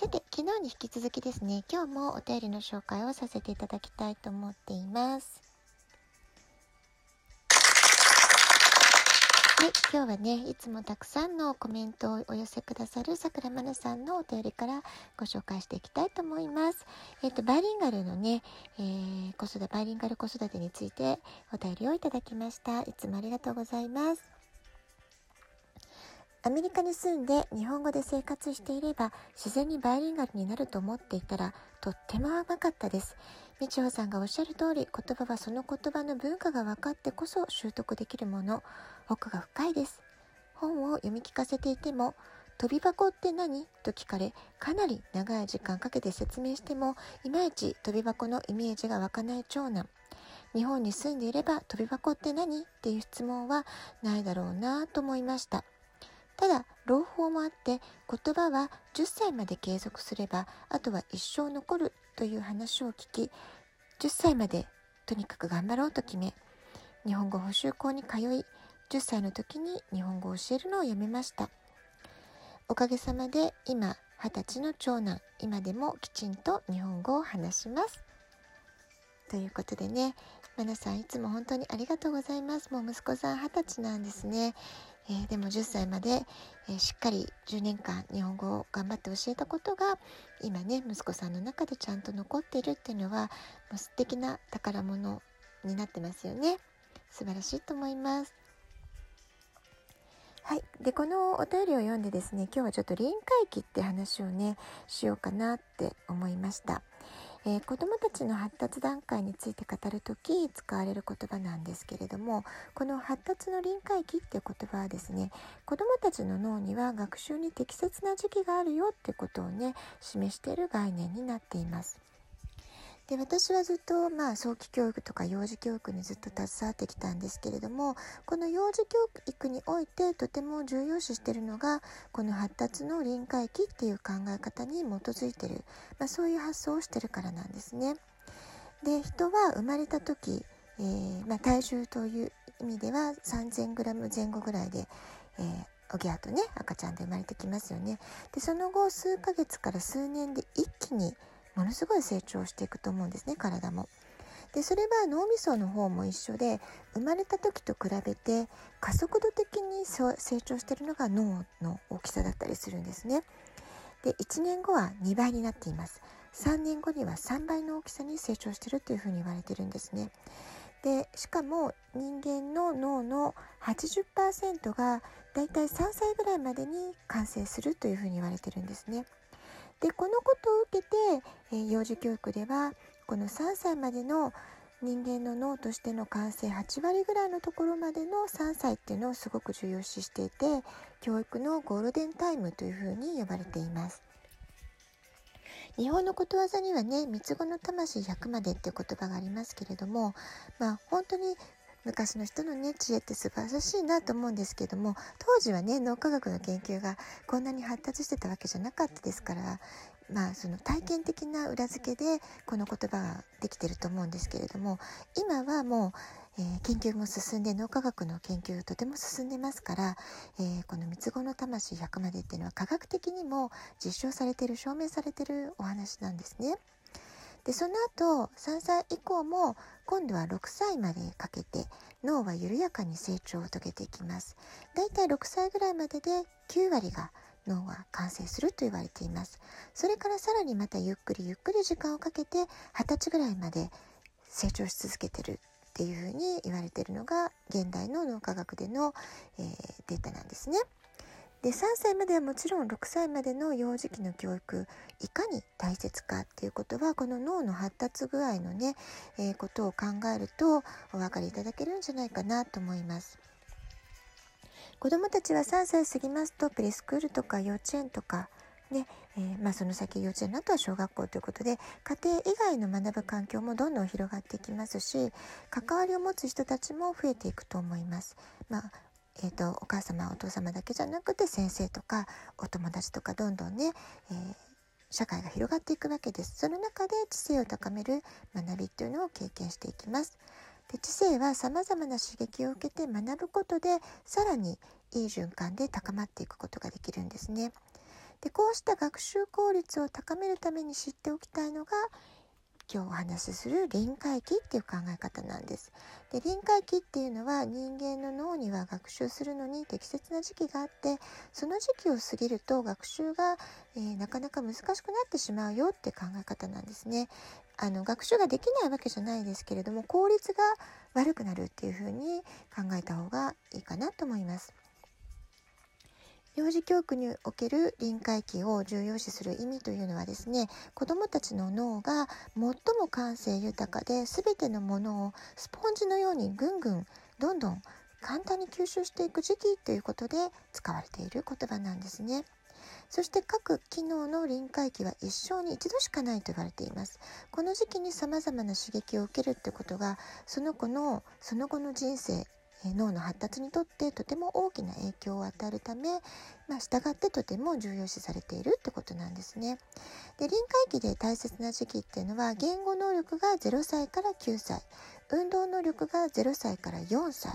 さて、昨日に引き続きですね、今日もお便りの紹介をさせていただきたいと思っています。はい、今日はね、いつもたくさんのコメントをお寄せくださるさくらまなさんのお便りからご紹介していきたいと思います。えっ、ー、と、バイリンガルのね、えー、子育て、バイリンガル子育てについてお便りをいただきました。いつもありがとうございます。アメリカに住んで日本語で生活していれば自然にバイリンガルになると思っていたらとっても甘かったです。みちほさんがおっしゃる通り言葉はその言葉の文化が分かってこそ習得できるもの。奥が深いです。本を読み聞かせていても飛び箱って何？と聞かれかなり長い時間かけて説明してもいまいち飛び箱のイメージが湧かない長男。日本に住んでいれば飛び箱って何？っていう質問はないだろうなと思いました。ただ朗報もあって言葉は10歳まで継続すればあとは一生残るという話を聞き10歳までとにかく頑張ろうと決め日本語補習校に通い10歳の時に日本語を教えるのをやめましたおかげさまで今20歳の長男今でもきちんと日本語を話しますということでね、まなさんいつも本当にありがとうございます。もう息子さん20歳なんですね。えー、でも10歳まで、えー、しっかり10年間日本語を頑張って教えたことが今ね息子さんの中でちゃんと残っているっていうのはもう素敵な宝物になってますよね。素晴らしいと思います。はい。でこのお便りを読んでですね今日はちょっと臨界期って話をねしようかなって思いました。えー、子どもたちの発達段階について語る時使われる言葉なんですけれどもこの発達の臨界期っていう言葉はですね子どもたちの脳には学習に適切な時期があるよってことをね示している概念になっています。で私はずっと、まあ、早期教育とか幼児教育にずっと携わってきたんですけれどもこの幼児教育においてとても重要視してるのがこの発達の臨界期っていう考え方に基づいてる、まあ、そういう発想をしてるからなんですね。で人は生まれた時、えー、まあ、体重という意味では 3000g 前後ぐらいで、えーおぎゃとね赤ちゃんで生まれてきますよね。でその後数ヶ月から数年で一気にものすごい成長していくと思うんですね体も。でそれは脳みその方も一緒で生まれた時と比べて加速度的に成長してるのが脳の大きさだったりするんですね。で1年後は2倍になっています。3年後には3倍の大きさに成長してるっていうふうに言われてるんですね。でしかも人間の脳の80%がだいたい3歳ぐらいまでに完成するというふうに言われてるんですね。でこのことを受けて、えー、幼児教育ではこの3歳までの人間の脳としての完成8割ぐらいのところまでの3歳っていうのをすごく重要視していて教育のゴールデンタイムというふうに呼ばれています。日本のことわざにはね三つ子の魂100までっていう言葉がありますけれどもまあ本当に昔の人のね知恵って素晴らしいなと思うんですけども当時はね脳科学の研究がこんなに発達してたわけじゃなかったですからまあその体験的な裏付けでこの言葉ができてると思うんですけれども今はもう、えー、研究も進んで脳科学の研究がとても進んでますから、えー、この三つ子の魂100までっていうのは科学的にも実証されてる証明されてるお話なんですね。でその後3歳以降も今度は6歳までかけて脳は緩やかに成長を遂げていきますだいたい6歳ぐらいまでで9割が脳は完成すると言われていますそれからさらにまたゆっくりゆっくり時間をかけて20歳ぐらいまで成長し続けてるっていうふうに言われているのが現代の脳科学での、えー、データなんですね。で3歳まではもちろん6歳までの幼児期の教育いかに大切かっていうことはこの脳の発達具合のね、えー、ことを考えるとお分かりいただけるんじゃないかなと思います。子どもたちは3歳過ぎますとプレスクールとか幼稚園とかで、えー、まあ、その先幼稚園の後は小学校ということで家庭以外の学ぶ環境もどんどん広がっていきますし関わりを持つ人たちも増えていくと思います。まあえーと、お母様お父様だけじゃなくて先生とかお友達とかどんどんね、えー、社会が広がっていくわけです。その中で知性を高める学びっていうのを経験していきます。で知性はさまざまな刺激を受けて学ぶことでさらにいい循環で高まっていくことができるんですね。でこうした学習効率を高めるために知っておきたいのが今日お話しする臨界期っていう考え方なんです。で臨界期っていうのは人間の脳には学習するのに適切な時期があってその時期を過ぎると学習が、えー、なかなか難しくなってしまうよって考え方なんですね。あの学習ができないわけじゃないですけれども効率が悪くなるっていうふうに考えた方がいいかなと思います。幼児教育における臨界期を重要視する意味というのはですね子どもたちの脳が最も感性豊かで全てのものをスポンジのようにぐんぐんどんどん簡単に吸収していく時期ということで使われている言葉なんですね。そして各機能の臨界期は一生に一度しかないと言われています。この時期に様々な刺激を受けるってことがその子のその後の人生脳の発達にとってとても大きな影響を与えるため、まあ、従ってとても重要視されているってことなんですね。で臨界期で大切な時期っていうのは言語能力が0歳から9歳運動能力が0歳から4歳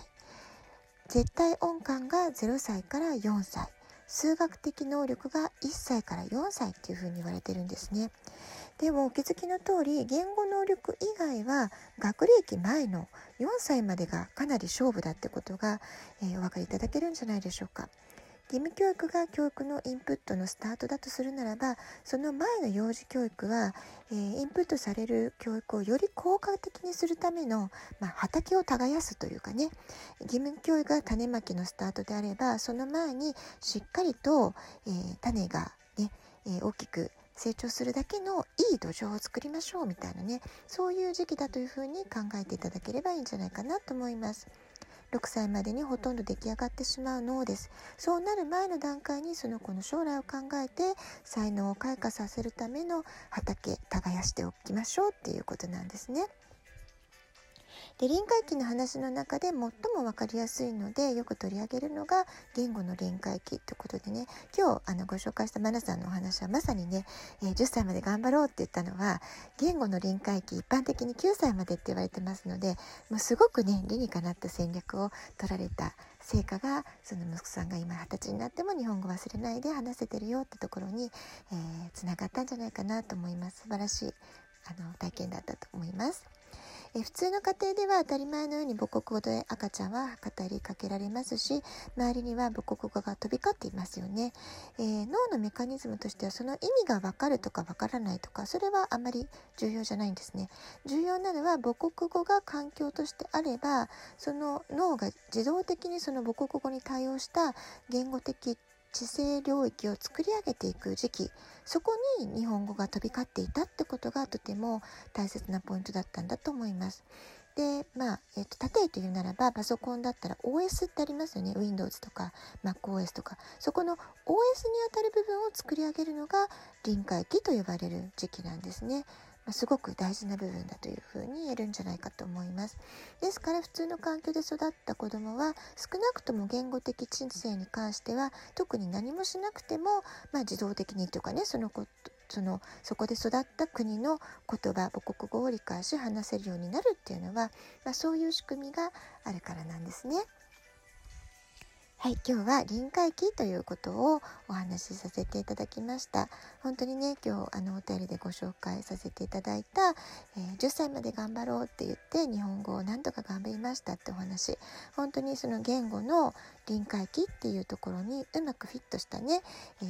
絶対音感が0歳から4歳数学的能力が1歳から4歳っていうふうに言われてるんですね。でもお気づきの通り言語能力以外は学歴前の4歳までがかなり勝負だってことが、えー、お分かりいただけるんじゃないでしょうか。義務教育が教育のインプットのスタートだとするならばその前の幼児教育は、えー、インプットされる教育をより効果的にするための、まあ、畑を耕すというかね義務教育が種まきのスタートであればその前にしっかりと、えー、種がね、えー、大きく成長するだけのいい土壌を作りましょうみたいなねそういう時期だというふうに考えていただければいいんじゃないかなと思います。6歳までにほとんど出来上がってしまう脳ですそうなる前の段階にその子の将来を考えて才能を開花させるための畑耕しておきましょうっていうことなんですね。で臨界期の話の中で最も分かりやすいのでよく取り上げるのが言語の臨界期ということでね今日あのご紹介したマナさんのお話はまさにね、えー、10歳まで頑張ろうって言ったのは言語の臨界期一般的に9歳までって言われてますのでもうすごくね理にかなった戦略を取られた成果がその息子さんが今二十歳になっても日本語忘れないで話せてるよってところにつな、えー、がったんじゃないかなと思います素晴らしいあの体験だったと思います。え普通の家庭では当たり前のように母国語で赤ちゃんは語りかけられますし周りには母国語が飛び交っていますよね、えー、脳のメカニズムとしてはその意味がわかるとかわからないとかそれはあまり重要じゃないんですね。重要なのは母国語が環境としてあればその脳が自動的にその母国語に対応した言語的知性領域を作り上げていく時期そこに日本語が飛び交っていたってことがとても大切なポイントだったんだと思います。でまあ、えーと、と例えて言うならばパソコンだったら OS ってありますよね Windows とか MacOS とかそこの OS にあたる部分を作り上げるのが臨界期と呼ばれる時期なんですね。ますごく大事な部分だというふうに言えるんじゃないかと思います。ですから普通の環境で育った子どもは少なくとも言語的知性に関しては特に何もしなくても、まあ、自動的にというかねそのこそのそこで育った国の言葉母国語を理解し話せるようになるっていうのは、まあ、そういう仕組みがあるからなんですね。はい、今日は臨界期ということをお話しさせていただきました。本当にね、今日あのお便りでご紹介させていただいた、えー、10歳まで頑張ろうって言って日本語をなんとか頑張りましたってお話。本当にその言語の臨界期っていうところにうまくフィットしたね、えー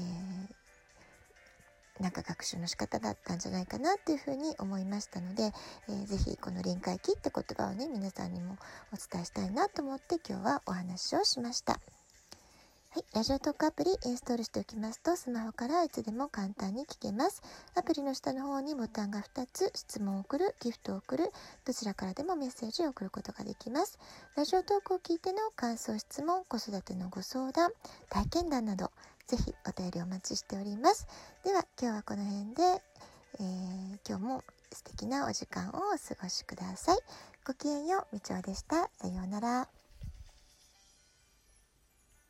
なんか学習の仕方だったんじゃないかなっていうふうに思いましたので、えー、ぜひこの臨界期って言葉をね皆さんにもお伝えしたいなと思って今日はお話をしました。はい、ラジオトークアプリインストールしておきますとスマホからいつでも簡単に聞けます。アプリの下の方にボタンが2つ、質問を送る、ギフトを送る、どちらからでもメッセージを送ることができます。ラジオトークを聞いての感想、質問、子育てのご相談、体験談などぜひお便りお待ちしております。では今日はこの辺で、えー、今日も素敵なお時間をお過ごしください。ごきげんよう、みちおでした。さようなら。